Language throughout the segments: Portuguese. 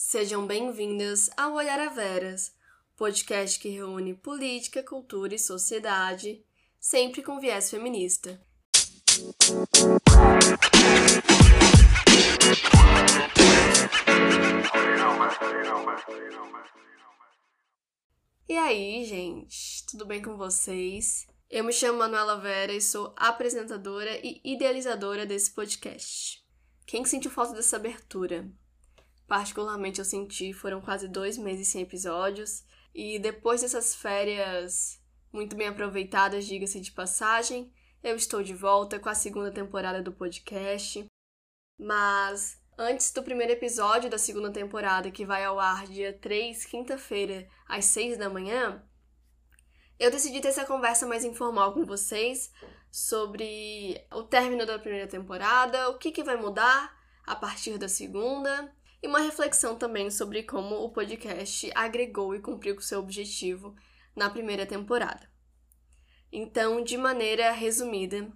Sejam bem-vindas ao Olhar a Veras, podcast que reúne política, cultura e sociedade, sempre com viés feminista. E aí, gente, tudo bem com vocês? Eu me chamo Manuela Vera e sou apresentadora e idealizadora desse podcast. Quem sentiu falta dessa abertura? Particularmente eu senti, foram quase dois meses sem episódios, e depois dessas férias muito bem aproveitadas, diga-se de passagem, eu estou de volta com a segunda temporada do podcast. Mas antes do primeiro episódio da segunda temporada, que vai ao ar dia 3, quinta-feira, às 6 da manhã, eu decidi ter essa conversa mais informal com vocês sobre o término da primeira temporada, o que, que vai mudar a partir da segunda e uma reflexão também sobre como o podcast agregou e cumpriu com seu objetivo na primeira temporada. Então, de maneira resumida,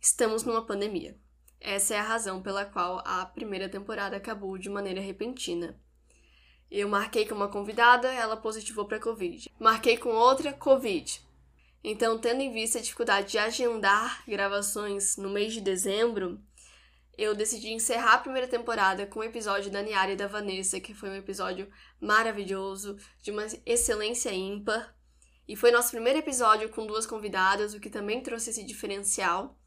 estamos numa pandemia. Essa é a razão pela qual a primeira temporada acabou de maneira repentina. Eu marquei com uma convidada, ela positivou para Covid. Marquei com outra, Covid. Então, tendo em vista a dificuldade de agendar gravações no mês de dezembro, eu decidi encerrar a primeira temporada com o episódio da Niara e da Vanessa, que foi um episódio maravilhoso, de uma excelência ímpar. E foi nosso primeiro episódio com duas convidadas, o que também trouxe esse diferencial.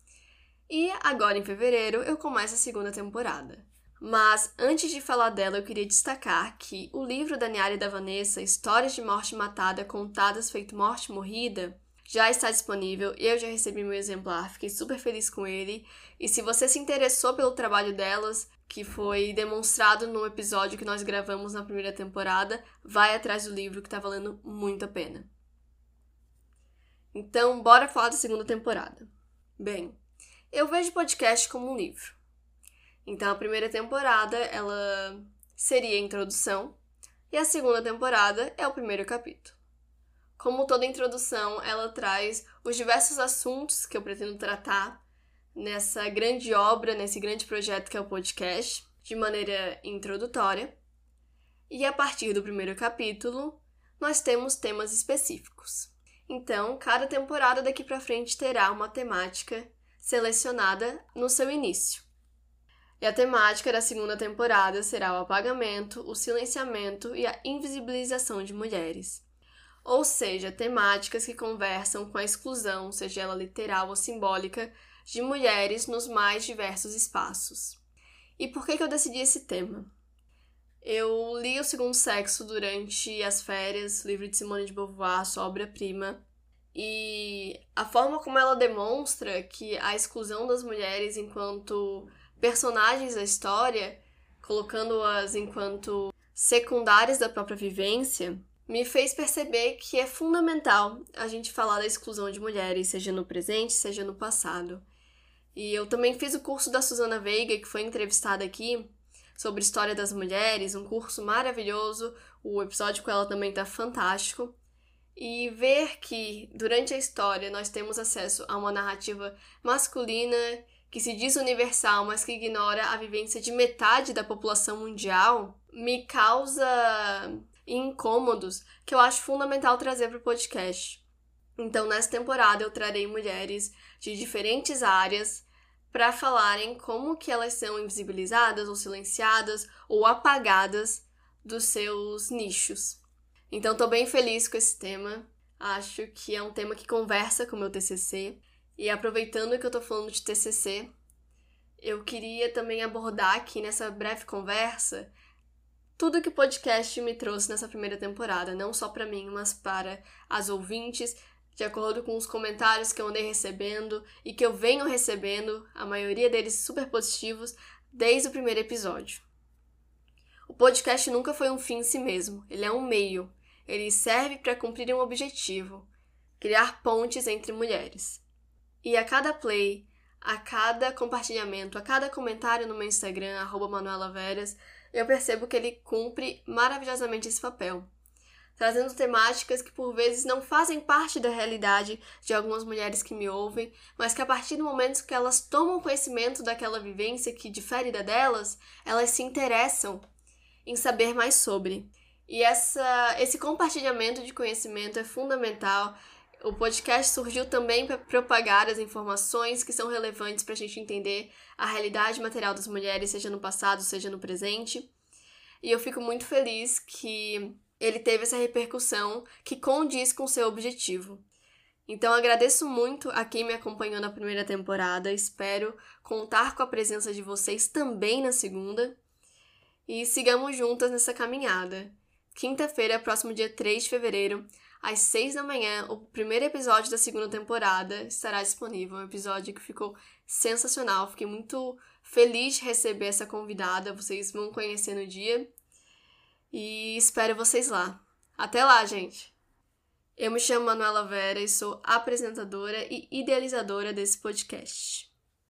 E agora, em fevereiro, eu começo a segunda temporada. Mas antes de falar dela, eu queria destacar que o livro da Niara e da Vanessa, Histórias de Morte Matada Contadas Feito Morte Morrida, já está disponível. Eu já recebi meu exemplar, fiquei super feliz com ele. E se você se interessou pelo trabalho delas, que foi demonstrado no episódio que nós gravamos na primeira temporada, vai atrás do livro que está valendo muito a pena. Então, bora falar da segunda temporada. Bem, eu vejo podcast como um livro. Então, a primeira temporada, ela seria a introdução, e a segunda temporada é o primeiro capítulo. Como toda introdução, ela traz os diversos assuntos que eu pretendo tratar nessa grande obra, nesse grande projeto que é o podcast, de maneira introdutória. E a partir do primeiro capítulo, nós temos temas específicos. Então, cada temporada daqui para frente terá uma temática selecionada no seu início. E a temática da segunda temporada será o apagamento, o silenciamento e a invisibilização de mulheres ou seja, temáticas que conversam com a exclusão, seja ela literal ou simbólica, de mulheres nos mais diversos espaços. E por que, que eu decidi esse tema? Eu li O Segundo Sexo durante as férias, livro de Simone de Beauvoir, sua obra-prima, e a forma como ela demonstra que a exclusão das mulheres enquanto personagens da história, colocando-as enquanto secundárias da própria vivência, me fez perceber que é fundamental a gente falar da exclusão de mulheres, seja no presente, seja no passado. E eu também fiz o curso da Susana Veiga, que foi entrevistada aqui, sobre história das mulheres, um curso maravilhoso. O episódio com ela também tá fantástico. E ver que durante a história nós temos acesso a uma narrativa masculina que se diz universal, mas que ignora a vivência de metade da população mundial, me causa e incômodos que eu acho fundamental trazer para o podcast. Então, nessa temporada, eu trarei mulheres de diferentes áreas para falarem como que elas são invisibilizadas ou silenciadas ou apagadas dos seus nichos. Então, estou bem feliz com esse tema. Acho que é um tema que conversa com o meu TCC. E aproveitando que eu estou falando de TCC, eu queria também abordar aqui nessa breve conversa tudo que o podcast me trouxe nessa primeira temporada, não só para mim, mas para as ouvintes, de acordo com os comentários que eu andei recebendo e que eu venho recebendo, a maioria deles super positivos, desde o primeiro episódio. O podcast nunca foi um fim em si mesmo, ele é um meio. Ele serve para cumprir um objetivo: criar pontes entre mulheres. E a cada play, a cada compartilhamento, a cada comentário no meu Instagram, arroba Manuela Veras, eu percebo que ele cumpre maravilhosamente esse papel, trazendo temáticas que por vezes não fazem parte da realidade de algumas mulheres que me ouvem, mas que a partir do momento que elas tomam conhecimento daquela vivência que difere da delas, elas se interessam em saber mais sobre. E essa, esse compartilhamento de conhecimento é fundamental. O podcast surgiu também para propagar as informações que são relevantes para a gente entender a realidade material das mulheres, seja no passado, seja no presente. E eu fico muito feliz que ele teve essa repercussão que condiz com seu objetivo. Então agradeço muito a quem me acompanhou na primeira temporada, espero contar com a presença de vocês também na segunda e sigamos juntas nessa caminhada. Quinta-feira, próximo dia 3 de fevereiro, às 6 da manhã, o primeiro episódio da segunda temporada estará disponível. Um episódio que ficou sensacional. Fiquei muito feliz de receber essa convidada. Vocês vão conhecer no dia. E espero vocês lá. Até lá, gente! Eu me chamo Manuela Vera e sou apresentadora e idealizadora desse podcast.